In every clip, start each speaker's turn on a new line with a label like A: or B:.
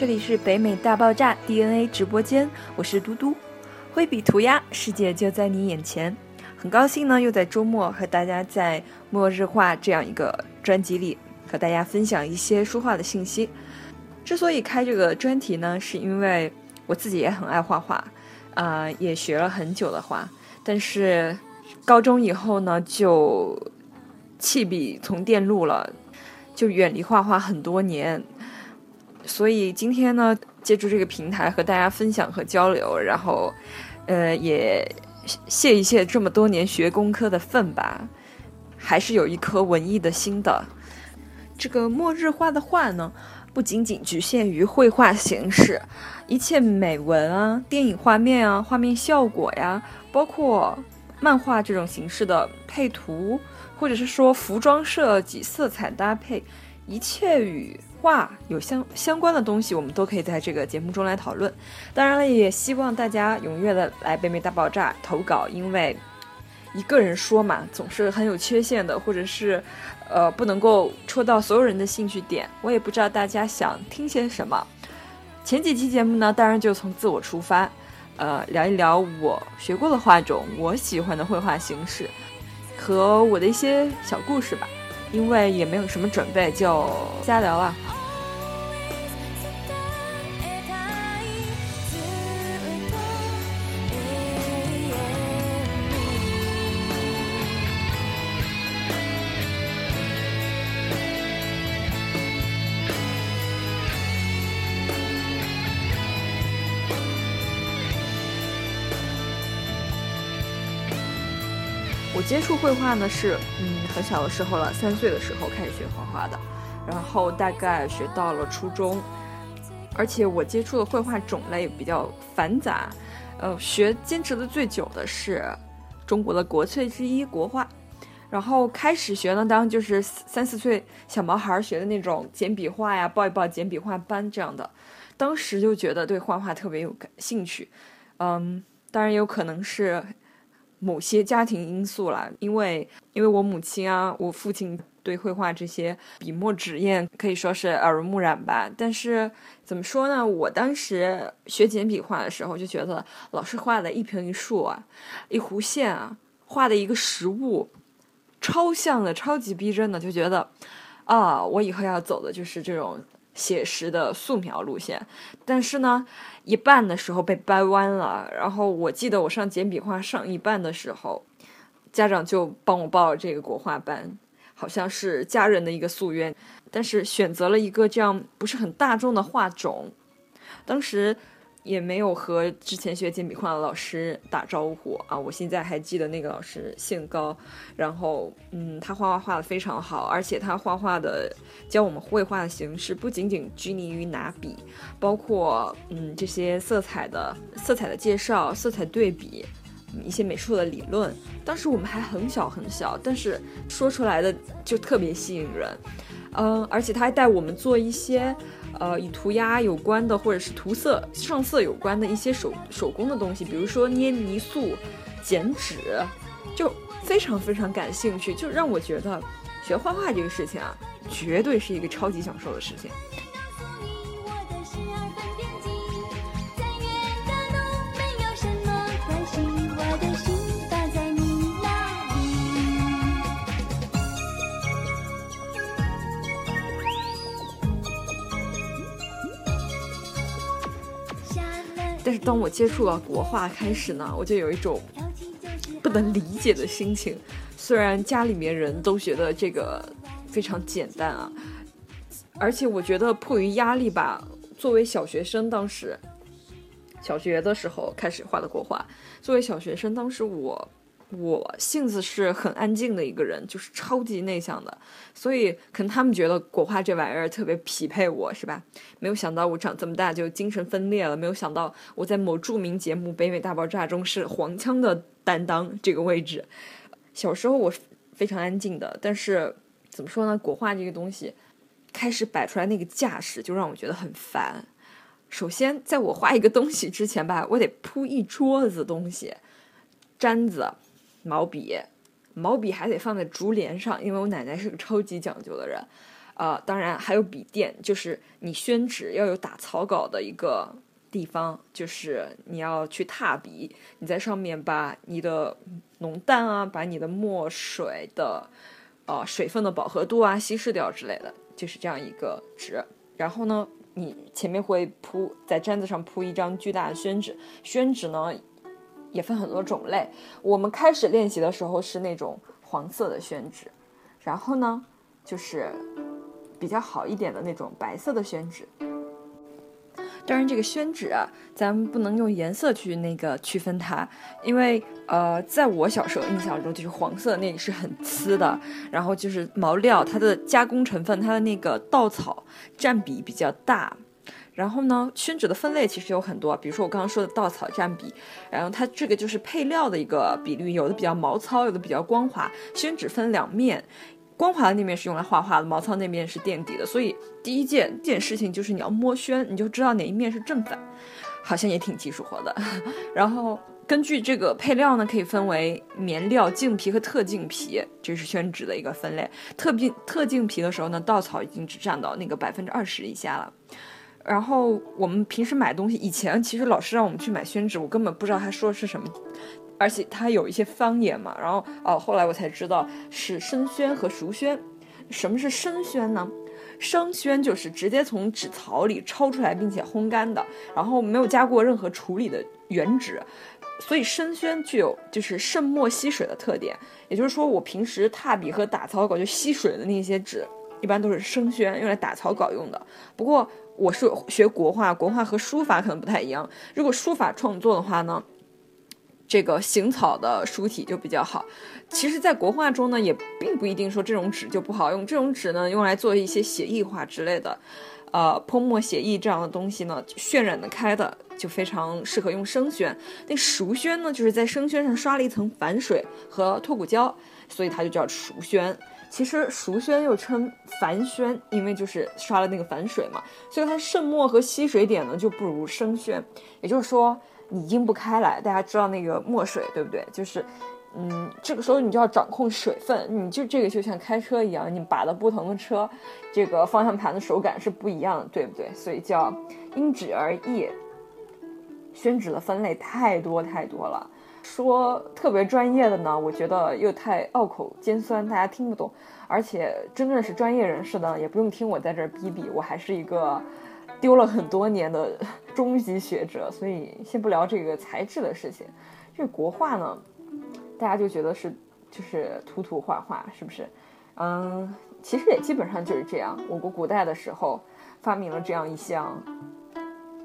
A: 这里是北美大爆炸 DNA 直播间，我是嘟嘟，挥笔涂鸦，世界就在你眼前。很高兴呢，又在周末和大家在《末日画》这样一个专辑里和大家分享一些书画的信息。之所以开这个专题呢，是因为我自己也很爱画画，啊，也学了很久的画，但是高中以后呢，就弃笔从电路了，就远离画画很多年。所以今天呢，借助这个平台和大家分享和交流，然后，呃，也泄一泄这么多年学工科的愤吧，还是有一颗文艺的心的。这个末日画的画呢，不仅仅局限于绘画形式，一切美文啊、电影画面啊、画面效果呀，包括漫画这种形式的配图，或者是说服装设计、色彩搭配，一切与。画有相相关的东西，我们都可以在这个节目中来讨论。当然了，也希望大家踊跃的来北美大爆炸投稿，因为一个人说嘛，总是很有缺陷的，或者是呃不能够戳到所有人的兴趣点。我也不知道大家想听些什么。前几期节目呢，当然就从自我出发，呃，聊一聊我学过的画种，我喜欢的绘画形式和我的一些小故事吧。因为也没有什么准备，就瞎聊了。接触绘画呢是，嗯，很小的时候了，三岁的时候开始学画画的，然后大概学到了初中，而且我接触的绘画种类比较繁杂，呃，学坚持的最久的是中国的国粹之一国画，然后开始学呢，当然就是三四岁小毛孩学的那种简笔画呀，报一报简笔画班这样的，当时就觉得对画画特别有感兴趣，嗯，当然有可能是。某些家庭因素啦，因为因为我母亲啊，我父亲对绘画这些笔墨纸砚可以说是耳濡目染吧。但是怎么说呢？我当时学简笔画的时候，就觉得老师画的一平一竖啊，一弧线啊，画的一个实物，超像的，超级逼真的，就觉得啊，我以后要走的就是这种。写实的素描路线，但是呢，一半的时候被掰弯了。然后我记得我上简笔画上一半的时候，家长就帮我报了这个国画班，好像是家人的一个夙愿。但是选择了一个这样不是很大众的画种，当时。也没有和之前学简笔画的老师打招呼啊！我现在还记得那个老师姓高，然后嗯，他画画画的非常好，而且他画画的教我们绘画的形式不仅仅拘泥于拿笔，包括嗯这些色彩的色彩的介绍、色彩对比，一些美术的理论。当时我们还很小很小，但是说出来的就特别吸引人，嗯，而且他还带我们做一些。呃，与涂鸦有关的，或者是涂色、上色有关的一些手手工的东西，比如说捏泥塑、剪纸，就非常非常感兴趣，就让我觉得学画画这个事情啊，绝对是一个超级享受的事情。但是当我接触到国画开始呢，我就有一种不能理解的心情。虽然家里面人都觉得这个非常简单啊，而且我觉得迫于压力吧，作为小学生，当时小学的时候开始画的国画，作为小学生，当时我。我性子是很安静的一个人，就是超级内向的，所以可能他们觉得国画这玩意儿特别匹配我，是吧？没有想到我长这么大就精神分裂了，没有想到我在某著名节目《北美大爆炸》中是黄腔的担当这个位置。小时候我非常安静的，但是怎么说呢？国画这个东西开始摆出来那个架势，就让我觉得很烦。首先，在我画一个东西之前吧，我得铺一桌子东西，毡子。毛笔，毛笔还得放在竹帘上，因为我奶奶是个超级讲究的人，呃，当然还有笔垫，就是你宣纸要有打草稿的一个地方，就是你要去踏笔，你在上面把你的浓淡啊，把你的墨水的呃水分的饱和度啊稀释掉之类的，就是这样一个纸。然后呢，你前面会铺在毡子上铺一张巨大的宣纸，宣纸呢也分很多种类。我们开始练习的时候是那种黄色的宣纸，然后呢就是比较好一点的那种白色的宣纸。当然，这个宣纸啊，咱们不能用颜色去那个区分它，因为呃，在我小时候印象中，就是黄色那个是很呲的，然后就是毛料，它的加工成分，它的那个稻草占比比较大。然后呢，宣纸的分类其实有很多，比如说我刚刚说的稻草占比，然后它这个就是配料的一个比率，有的比较毛糙，有的比较光滑。宣纸分两面。光滑的那面是用来画画的，毛糙那面是垫底的。所以第一件件事情就是你要摸宣，你就知道哪一面是正反，好像也挺技术活的。然后根据这个配料呢，可以分为棉料、净皮和特净皮，这是宣纸的一个分类。特净特净皮的时候呢，稻草已经只占到那个百分之二十以下了。然后我们平时买东西，以前其实老师让我们去买宣纸，我根本不知道他说的是什么。而且它有一些方言嘛，然后哦，后来我才知道是生宣和熟宣。什么是生宣呢？生宣就是直接从纸槽里抄出来并且烘干的，然后没有加过任何处理的原纸，所以生宣具有就是渗墨吸水的特点。也就是说，我平时踏笔和打草稿就吸水的那些纸，一般都是生宣，用来打草稿用的。不过我是学国画，国画和书法可能不太一样。如果书法创作的话呢？这个行草的书体就比较好，其实，在国画中呢，也并不一定说这种纸就不好用。这种纸呢，用来做一些写意画之类的，呃，泼墨写意这样的东西呢，渲染的开的，就非常适合用生宣。那熟宣呢，就是在生宣上刷了一层反水和脱骨胶，所以它就叫熟宣。其实熟宣又称繁宣，因为就是刷了那个反水嘛，所以它渗墨和吸水点呢就不如生宣。也就是说。你阴不开来，大家知道那个墨水对不对？就是，嗯，这个时候你就要掌控水分，你就这个就像开车一样，你把的不同的车，这个方向盘的手感是不一样的，对不对？所以叫因纸而异。宣纸的分类太多太多了，说特别专业的呢，我觉得又太拗口尖酸，大家听不懂。而且真正是专业人士呢，也不用听我在这儿逼逼，我还是一个。丢了很多年的中级学者，所以先不聊这个材质的事情。这国画呢，大家就觉得是就是涂涂画画，是不是？嗯，其实也基本上就是这样。我国古代的时候发明了这样一项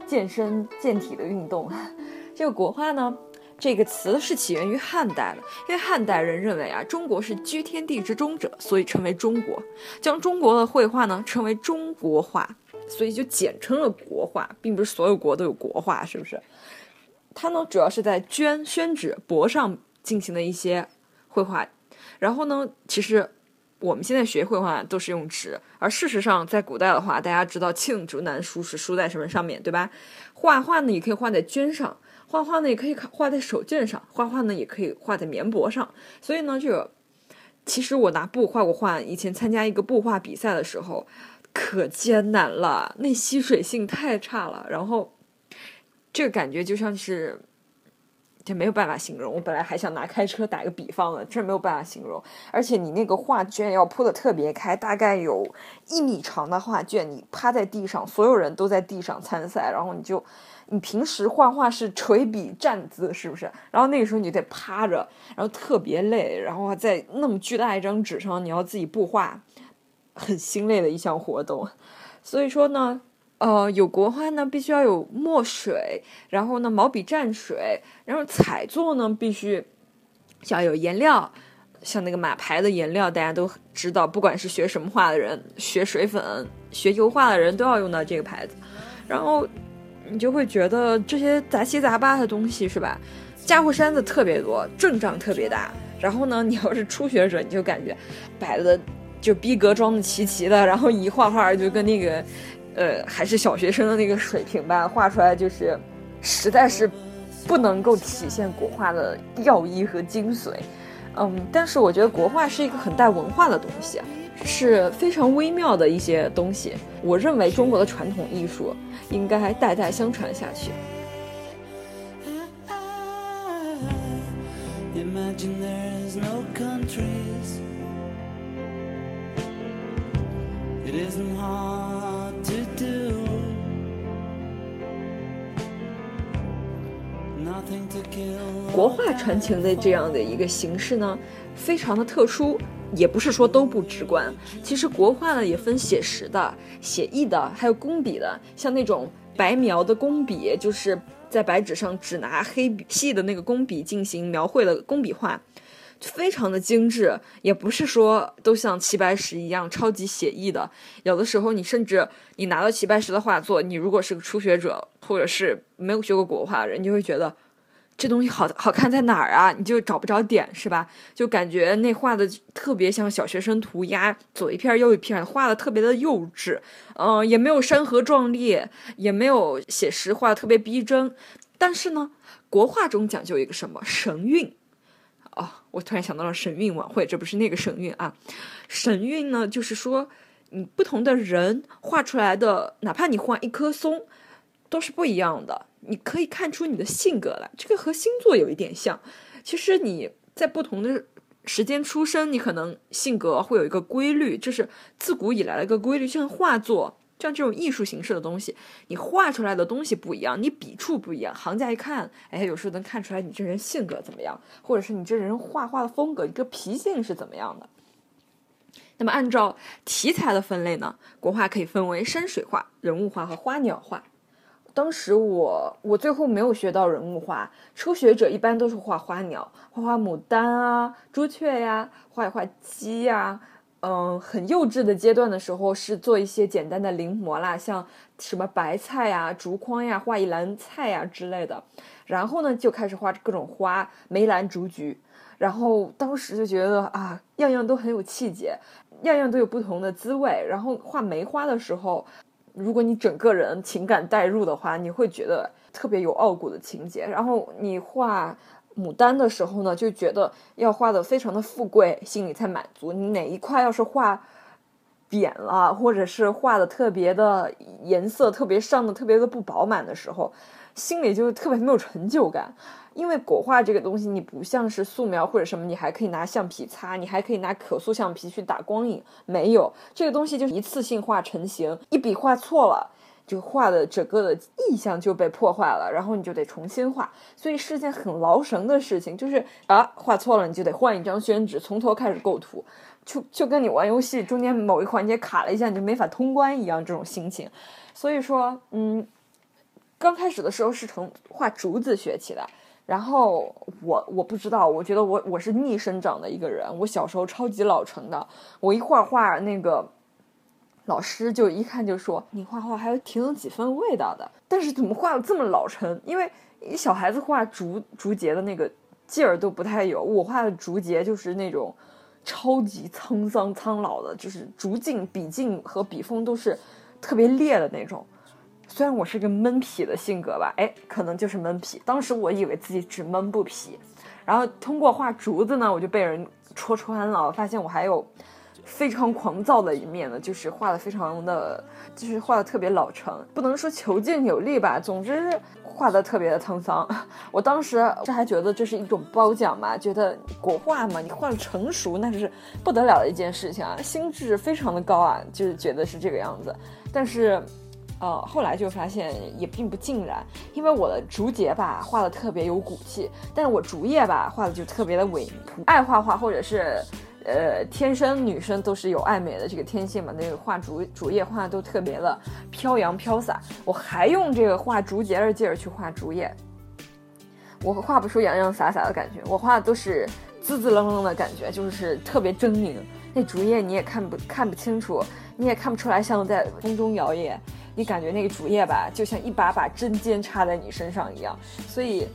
A: 健身健体的运动。这个国画呢，这个词是起源于汉代的，因为汉代人认为啊，中国是居天地之中者，所以称为中国，将中国的绘画呢称为中国画。所以就简称了国画，并不是所有国都有国画，是不是？它呢，主要是在绢、宣纸、帛上进行的一些绘画。然后呢，其实我们现在学绘画都是用纸，而事实上，在古代的话，大家知道罄竹难书是书在什么上面对吧？画画呢，也可以画在绢上；画画呢，也可以画在手绢上；画画呢，也可以画在棉帛上。所以呢，这个其实我拿布画过画，以前参加一个布画比赛的时候。可艰难了，那吸水性太差了，然后这个感觉就像是，就没有办法形容。我本来还想拿开车打个比方的，这没有办法形容。而且你那个画卷要铺的特别开，大概有一米长的画卷，你趴在地上，所有人都在地上参赛，然后你就，你平时画画是垂笔站姿，是不是？然后那个时候你得趴着，然后特别累，然后在那么巨大一张纸上，你要自己布画。很心累的一项活动，所以说呢，呃，有国画呢，必须要有墨水，然后呢，毛笔蘸水，然后彩作呢，必须要有颜料，像那个马牌的颜料，大家都知道，不管是学什么画的人，学水粉、学油画的人都要用到这个牌子，然后你就会觉得这些杂七杂八的东西是吧？家伙山子特别多，阵仗特别大，然后呢，你要是初学者，你就感觉摆的。就逼格装的齐齐的，然后一画画就跟那个，呃，还是小学生的那个水平吧，画出来就是，实在是不能够体现国画的要义和精髓。嗯，但是我觉得国画是一个很带文化的东西，是非常微妙的一些东西。我认为中国的传统艺术应该代代相传下去。it is not 国画传情的这样的一个形式呢，非常的特殊，也不是说都不直观。其实国画呢也分写实的、写意的，还有工笔的。像那种白描的工笔，就是在白纸上只拿黑笔细的那个工笔进行描绘的工笔画，非常的精致。也不是说都像齐白石一样超级写意的。有的时候你甚至你拿到齐白石的画作，你如果是个初学者，或者是没有学过国画的人，你就会觉得。这东西好好看在哪儿啊？你就找不着点是吧？就感觉那画的特别像小学生涂鸦，左一片右一片，画的特别的幼稚，嗯，也没有山河壮丽，也没有写实，画的特别逼真。但是呢，国画中讲究一个什么神韵？哦，我突然想到了神韵晚会，这不是那个神韵啊？神韵呢，就是说你不同的人画出来的，哪怕你画一棵松，都是不一样的。你可以看出你的性格来，这个和星座有一点像。其实你在不同的时间出生，你可能性格会有一个规律，就是自古以来的一个规律。像画作，像这种艺术形式的东西，你画出来的东西不一样，你笔触不一样，行家一看，哎，有时候能看出来你这人性格怎么样，或者是你这人画画的风格，一个脾性是怎么样的。那么按照题材的分类呢，国画可以分为山水画、人物画和花鸟画。当时我我最后没有学到人物画，初学者一般都是画花鸟，画画牡丹啊、朱雀呀，画一画鸡呀，嗯，很幼稚的阶段的时候是做一些简单的临摹啦，像什么白菜呀、竹筐呀、画一篮菜呀之类的，然后呢就开始画各种花，梅兰竹菊，然后当时就觉得啊，样样都很有气节，样样都有不同的滋味，然后画梅花的时候。如果你整个人情感带入的话，你会觉得特别有傲骨的情节。然后你画牡丹的时候呢，就觉得要画的非常的富贵，心里才满足。你哪一块要是画扁了，或者是画的特别的颜色特别上的特别的不饱满的时候，心里就特别没有成就感。因为国画这个东西，你不像是素描或者什么，你还可以拿橡皮擦，你还可以拿可塑橡皮去打光影。没有这个东西，就是一次性画成型，一笔画错了，就画的整个的意象就被破坏了，然后你就得重新画，所以是件很劳神的事情。就是啊，画错了，你就得换一张宣纸，从头开始构图，就就跟你玩游戏中间某一环节卡了一下，你就没法通关一样，这种心情。所以说，嗯，刚开始的时候是从画竹子学起的。然后我我不知道，我觉得我我是逆生长的一个人。我小时候超级老成的，我一画画，那个老师就一看就说你画画还有挺有几分味道的。但是怎么画的这么老成？因为小孩子画竹竹节的那个劲儿都不太有，我画的竹节就是那种超级沧桑苍老的，就是竹劲、笔劲和笔锋都是特别烈的那种。虽然我是个闷皮的性格吧，哎，可能就是闷皮。当时我以为自己只闷不皮，然后通过画竹子呢，我就被人戳穿了，发现我还有非常狂躁的一面呢，就是画的非常的，就是画的特别老成，不能说遒劲有力吧，总之画的特别的沧桑。我当时这还觉得这是一种褒奖嘛，觉得国画嘛，你画的成熟那是不得了的一件事情啊，心智非常的高啊，就是觉得是这个样子，但是。呃，后来就发现也并不尽然，因为我的竹节吧画的特别有骨气，但是我竹叶吧画的就特别的萎靡。爱画画或者是，呃，天生女生都是有爱美的这个天性嘛，那个画竹竹叶画的都特别的飘扬飘洒。我还用这个画竹节的劲儿去画竹叶，我画不出洋洋洒洒的感觉，我画的都是滋滋楞楞的感觉，就是特别狰狞。那竹叶你也看不看不清楚，你也看不出来像在风中摇曳。你感觉那个竹叶吧，就像一把把针尖插在你身上一样，所以，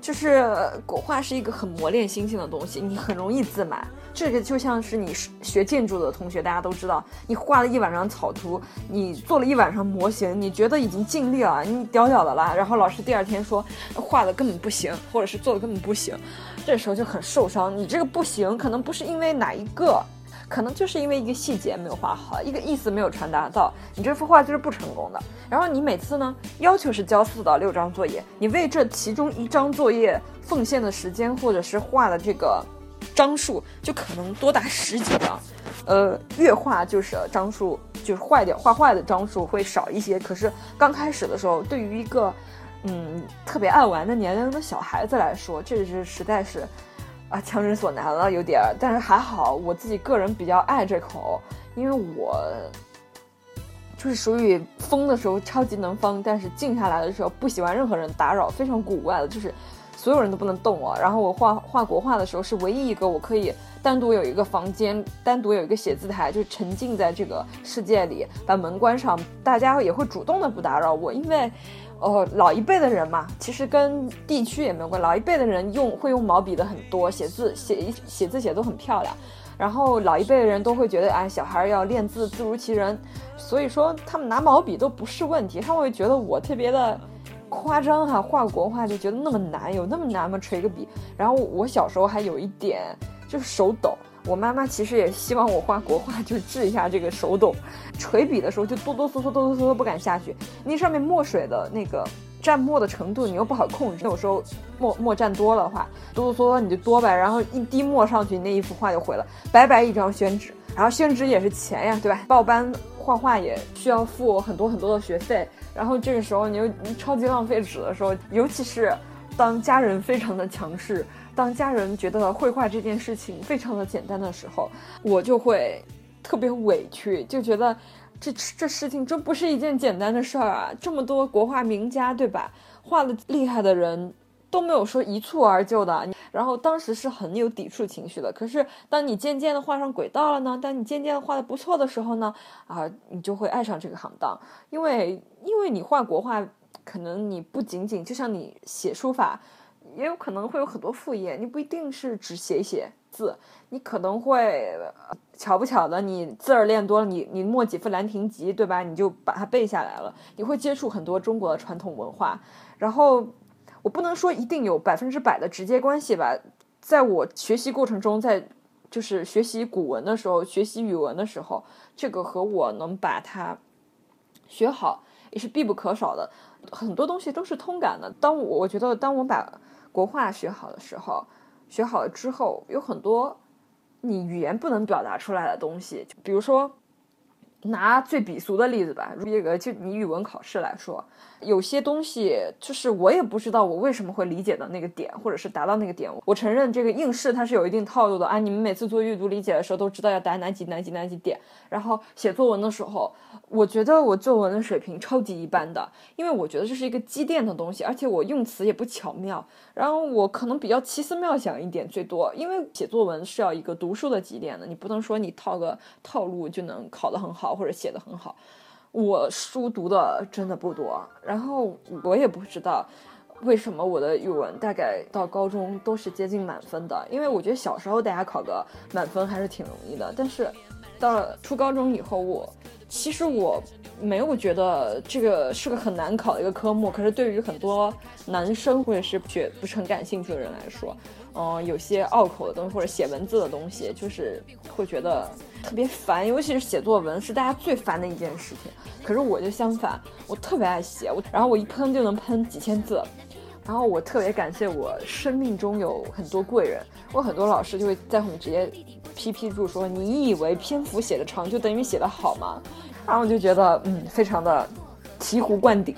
A: 就是国画是一个很磨练心性的东西，你很容易自满。这个就像是你学建筑的同学，大家都知道，你画了一晚上草图，你做了一晚上模型，你觉得已经尽力了，你屌屌的啦，然后老师第二天说画的根本不行，或者是做的根本不行，这时候就很受伤。你这个不行，可能不是因为哪一个。可能就是因为一个细节没有画好，一个意思没有传达到，你这幅画就是不成功的。然后你每次呢要求是交四到六张作业，你为这其中一张作业奉献的时间或者是画的这个张数就可能多达十几张，呃，越画就是张数就是坏掉，画坏的张数会少一些。可是刚开始的时候，对于一个嗯特别爱玩的年龄的小孩子来说，这是实在是。啊，强人所难了，有点儿，但是还好，我自己个人比较爱这口，因为我就是属于疯的时候超级能疯，但是静下来的时候不喜欢任何人打扰，非常古怪的，就是所有人都不能动我。然后我画画国画的时候，是唯一一个我可以单独有一个房间，单独有一个写字台，就沉浸在这个世界里，把门关上，大家也会主动的不打扰我，因为。哦，老一辈的人嘛，其实跟地区也没有关。老一辈的人用会用毛笔的很多，写字写一写字写都很漂亮。然后老一辈的人都会觉得，哎，小孩要练字字如其人，所以说他们拿毛笔都不是问题。他们会觉得我特别的夸张哈，画国画就觉得那么难，有那么难吗？锤个笔。然后我小时候还有一点就是手抖。我妈妈其实也希望我画国画，就治一下这个手抖，锤笔的时候就哆哆嗦嗦、哆哆嗦嗦不敢下去。那上面墨水的那个蘸墨的程度你又不好控制，有时候墨墨蘸多了话，哆哆嗦嗦你就多呗，然后一滴墨上去，那一幅画就毁了，白白一张宣纸。然后宣纸也是钱呀，对吧？报班画画也需要付很多很多的学费，然后这个时候你又超级浪费纸的时候，尤其是当家人非常的强势。当家人觉得绘画这件事情非常的简单的时候，我就会特别委屈，就觉得这这事情真不是一件简单的事儿啊！这么多国画名家，对吧？画的厉害的人都没有说一蹴而就的。然后当时是很有抵触情绪的。可是当你渐渐的画上轨道了呢？当你渐渐的画的不错的时候呢？啊，你就会爱上这个行当，因为因为你画国画，可能你不仅仅就像你写书法。也有可能会有很多副业，你不一定是只写一写字，你可能会巧不巧的，你字儿练多了，你你默几副《兰亭集》，对吧？你就把它背下来了。你会接触很多中国的传统文化，然后我不能说一定有百分之百的直接关系吧。在我学习过程中，在就是学习古文的时候，学习语文的时候，这个和我能把它学好也是必不可少的。很多东西都是通感的。当我我觉得，当我把国画学好的时候，学好了之后，有很多你语言不能表达出来的东西，比如说。拿最鄙俗的例子吧，这个就你语文考试来说，有些东西就是我也不知道我为什么会理解到那个点，或者是达到那个点。我承认这个应试它是有一定套路的啊，你们每次做阅读理解的时候都知道要答哪几哪几哪几点。然后写作文的时候，我觉得我作文的水平超级一般的，因为我觉得这是一个积淀的东西，而且我用词也不巧妙。然后我可能比较奇思妙想一点最多，因为写作文是要一个读书的积淀的，你不能说你套个套路就能考得很好。或者写的很好，我书读的真的不多，然后我也不知道为什么我的语文大概到高中都是接近满分的，因为我觉得小时候大家考个满分还是挺容易的，但是到了初高中以后，我其实我没有觉得这个是个很难考的一个科目，可是对于很多男生或者是觉不是很感兴趣的人来说，嗯，有些拗口的东西或者写文字的东西，就是会觉得。特别烦，尤其是写作文是大家最烦的一件事情。可是我就相反，我特别爱写，我然后我一喷就能喷几千字。然后我特别感谢我生命中有很多贵人，我很多老师就会在后面直接批批注说：“你以为篇幅写的长就等于写的好吗？”然后我就觉得嗯，非常的醍醐灌顶。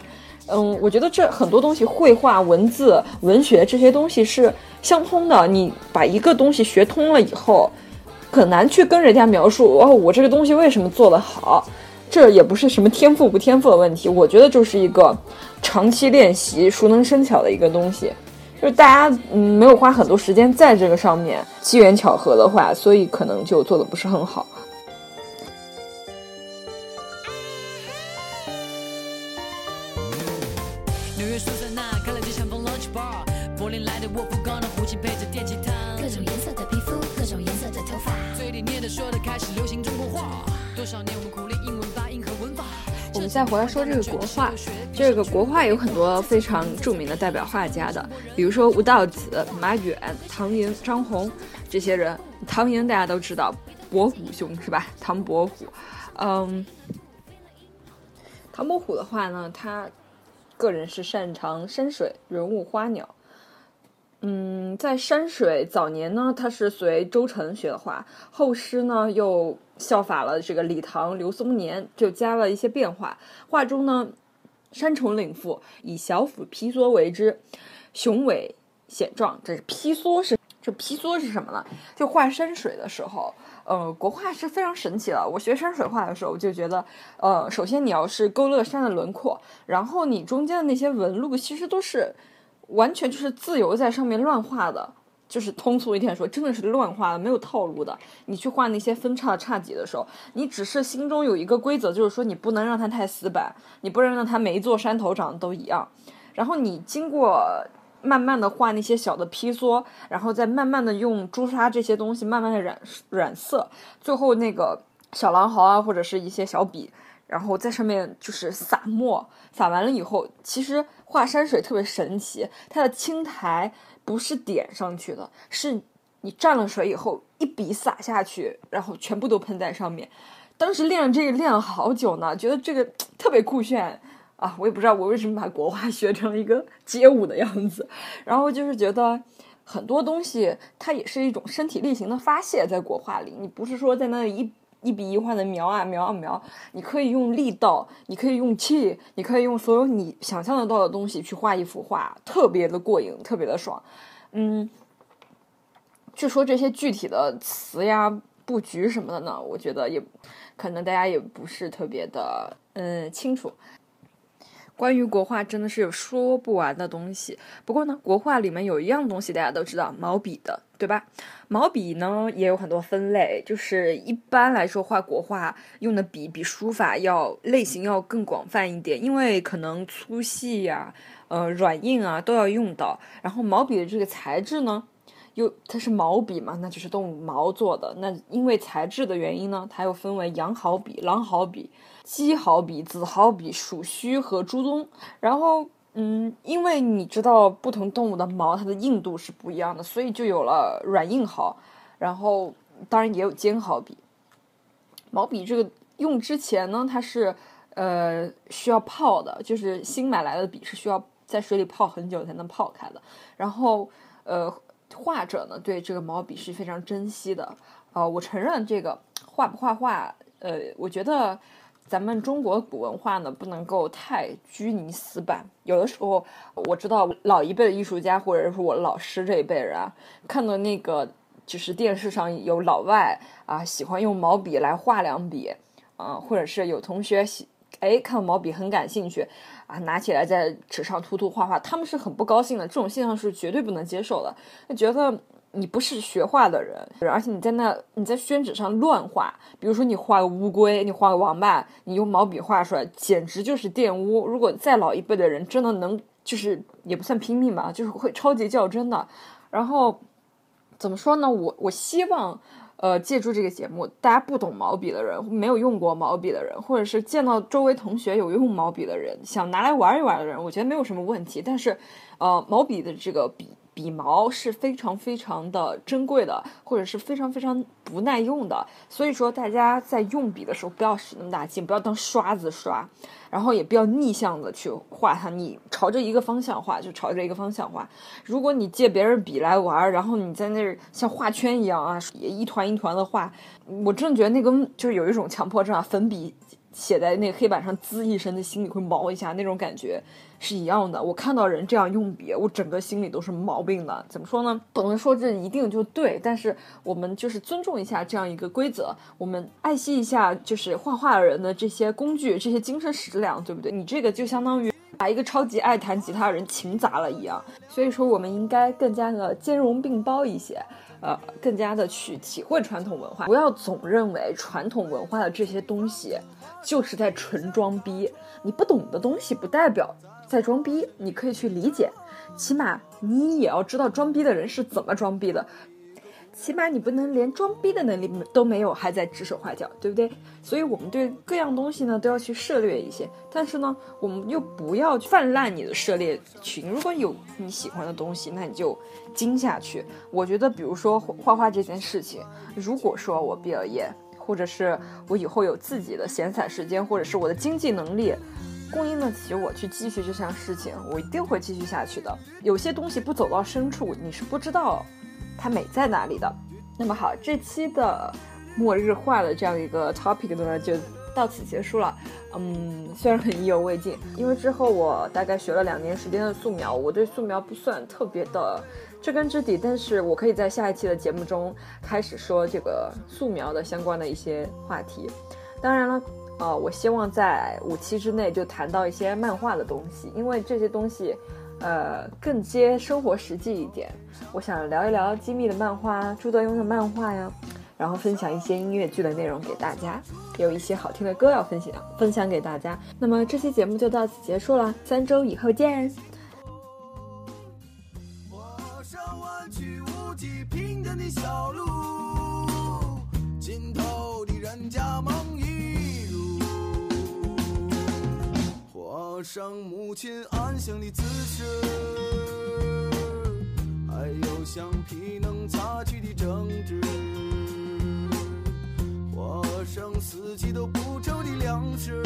A: 嗯，我觉得这很多东西，绘画、文字、文学这些东西是相通的。你把一个东西学通了以后。很难去跟人家描述哦，我这个东西为什么做得好，这也不是什么天赋不天赋的问题，我觉得就是一个长期练习、熟能生巧的一个东西，就是大家嗯没有花很多时间在这个上面，机缘巧合的话，所以可能就做的不是很好。再回来说这个国画，这个国画有很多非常著名的代表画家的，比如说吴道子、马远、唐寅、张宏这些人。唐寅大家都知道，伯虎兄是吧？唐伯虎，嗯，唐伯虎的话呢，他个人是擅长山水、人物、花鸟。嗯，在山水早年呢，他是随周成学的画，后诗呢又效法了这个李唐刘松年，就加了一些变化。画中呢，山重岭复，以小斧劈缩为之，雄伟险壮。这是劈缩是，这劈缩是什么呢？就画山水的时候，呃，国画是非常神奇的。我学山水画的时候，我就觉得，呃，首先你要是勾勒山的轮廓，然后你中间的那些纹路，其实都是。完全就是自由在上面乱画的，就是通俗一点说，真的是乱画的，没有套路的。你去画那些分叉的叉戟的时候，你只是心中有一个规则，就是说你不能让它太死板，你不能让它每一座山头长得都一样。然后你经过慢慢的画那些小的披缩，然后再慢慢的用朱砂这些东西慢慢的染染色，最后那个小狼毫啊，或者是一些小笔。然后在上面就是撒墨，撒完了以后，其实画山水特别神奇，它的青苔不是点上去的，是你蘸了水以后一笔撒下去，然后全部都喷在上面。当时练这个练了好久呢，觉得这个特别酷炫啊！我也不知道我为什么把国画 学成一个街舞的样子，然后就是觉得很多东西它也是一种身体力行的发泄，在国画里，你不是说在那一。一笔一画的描啊描啊描，你可以用力道，你可以用气，你可以用所有你想象得到的东西去画一幅画，特别的过瘾，特别的爽。嗯，据说这些具体的词呀、布局什么的呢，我觉得也可能大家也不是特别的嗯清楚。关于国画，真的是有说不完的东西。不过呢，国画里面有一样东西大家都知道，毛笔的，对吧？毛笔呢也有很多分类，就是一般来说画国画用的笔比书法要类型要更广泛一点，因为可能粗细呀、呃软硬啊都要用到。然后毛笔的这个材质呢，又它是毛笔嘛，那就是动物毛做的。那因为材质的原因呢，它又分为羊毫笔、狼毫笔。鸡毫笔、子毫笔、鼠须和猪鬃，然后，嗯，因为你知道不同动物的毛它的硬度是不一样的，所以就有了软硬毫，然后当然也有尖毫笔。毛笔这个用之前呢，它是呃需要泡的，就是新买来的笔是需要在水里泡很久才能泡开的。然后，呃，画者呢对这个毛笔是非常珍惜的。呃，我承认这个画不画画，呃，我觉得。咱们中国古文化呢，不能够太拘泥死板。有的时候，我知道老一辈的艺术家，或者是我老师这一辈人啊，看到那个就是电视上有老外啊，喜欢用毛笔来画两笔，嗯，或者是有同学喜哎看到毛笔很感兴趣啊，拿起来在纸上涂涂画画，他们是很不高兴的。这种现象是绝对不能接受的，他觉得。你不是学画的人，而且你在那你在宣纸上乱画，比如说你画个乌龟，你画个王八，你用毛笔画出来，简直就是玷污。如果再老一辈的人真的能，就是也不算拼命吧，就是会超级较真的。然后怎么说呢？我我希望，呃，借助这个节目，大家不懂毛笔的人，没有用过毛笔的人，或者是见到周围同学有用毛笔的人，想拿来玩一玩的人，我觉得没有什么问题。但是，呃，毛笔的这个笔。笔毛是非常非常的珍贵的，或者是非常非常不耐用的，所以说大家在用笔的时候不要使那么大劲，不要当刷子刷，然后也不要逆向的去画它，你朝着一个方向画就朝着一个方向画。如果你借别人笔来玩，然后你在那儿像画圈一样啊，一团一团的画，我真的觉得那个就是有一种强迫症啊，粉笔。写在那个黑板上，滋一声，的心里会毛一下，那种感觉是一样的。我看到人这样用笔，我整个心里都是毛病的。怎么说呢？不能说这一定就对，但是我们就是尊重一下这样一个规则，我们爱惜一下就是画画的人的这些工具、这些精神食粮，对不对？你这个就相当于把一个超级爱弹吉他的人情砸了一样。所以说，我们应该更加的兼容并包一些。呃，更加的去体会传统文化，不要总认为传统文化的这些东西就是在纯装逼。你不懂的东西不代表在装逼，你可以去理解，起码你也要知道装逼的人是怎么装逼的。起码你不能连装逼的能力都没有，还在指手画脚，对不对？所以我们对各样东西呢都要去涉猎一些，但是呢，我们又不要泛滥你的涉猎群。如果有你喜欢的东西，那你就精下去。我觉得，比如说画画这件事情，如果说我毕了业，或者是我以后有自己的闲散时间，或者是我的经济能力。供应得起我去继续这项事情，我一定会继续下去的。有些东西不走到深处，你是不知道它美在哪里的。那么好，这期的末日化的这样一个 topic 呢，就到此结束了。嗯，虽然很意犹未尽，因为之后我大概学了两年时间的素描，我对素描不算特别的知根知底，但是我可以在下一期的节目中开始说这个素描的相关的一些话题。当然了。呃，我希望在五期之内就谈到一些漫画的东西，因为这些东西，呃，更接生活实际一点。我想聊一聊机密的漫画、朱德庸的漫画呀，然后分享一些音乐剧的内容给大家，有一些好听的歌要分享分享给大家。那么这期节目就到此结束了，三周以后见。
B: 小路尽头的人家画上母亲安详的姿势，还有橡皮能擦去的争执，画上四季都不愁的粮食。